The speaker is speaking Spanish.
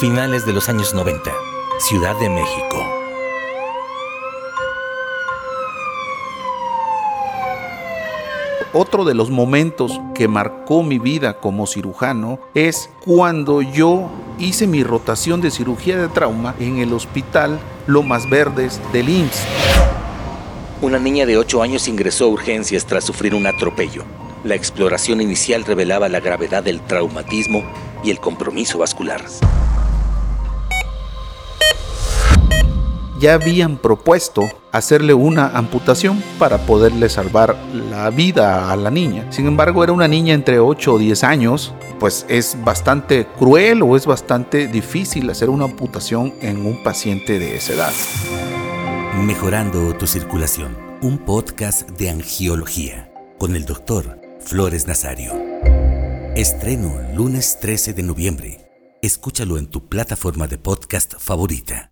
finales de los años 90, Ciudad de México. Otro de los momentos que marcó mi vida como cirujano es cuando yo hice mi rotación de cirugía de trauma en el hospital Lomas Verdes del IMSS. Una niña de 8 años ingresó a urgencias tras sufrir un atropello. La exploración inicial revelaba la gravedad del traumatismo y el compromiso vascular. Ya habían propuesto hacerle una amputación para poderle salvar la vida a la niña. Sin embargo, era una niña entre 8 o 10 años, pues es bastante cruel o es bastante difícil hacer una amputación en un paciente de esa edad. Mejorando tu circulación, un podcast de angiología con el doctor Flores Nazario. Estreno lunes 13 de noviembre. Escúchalo en tu plataforma de podcast favorita.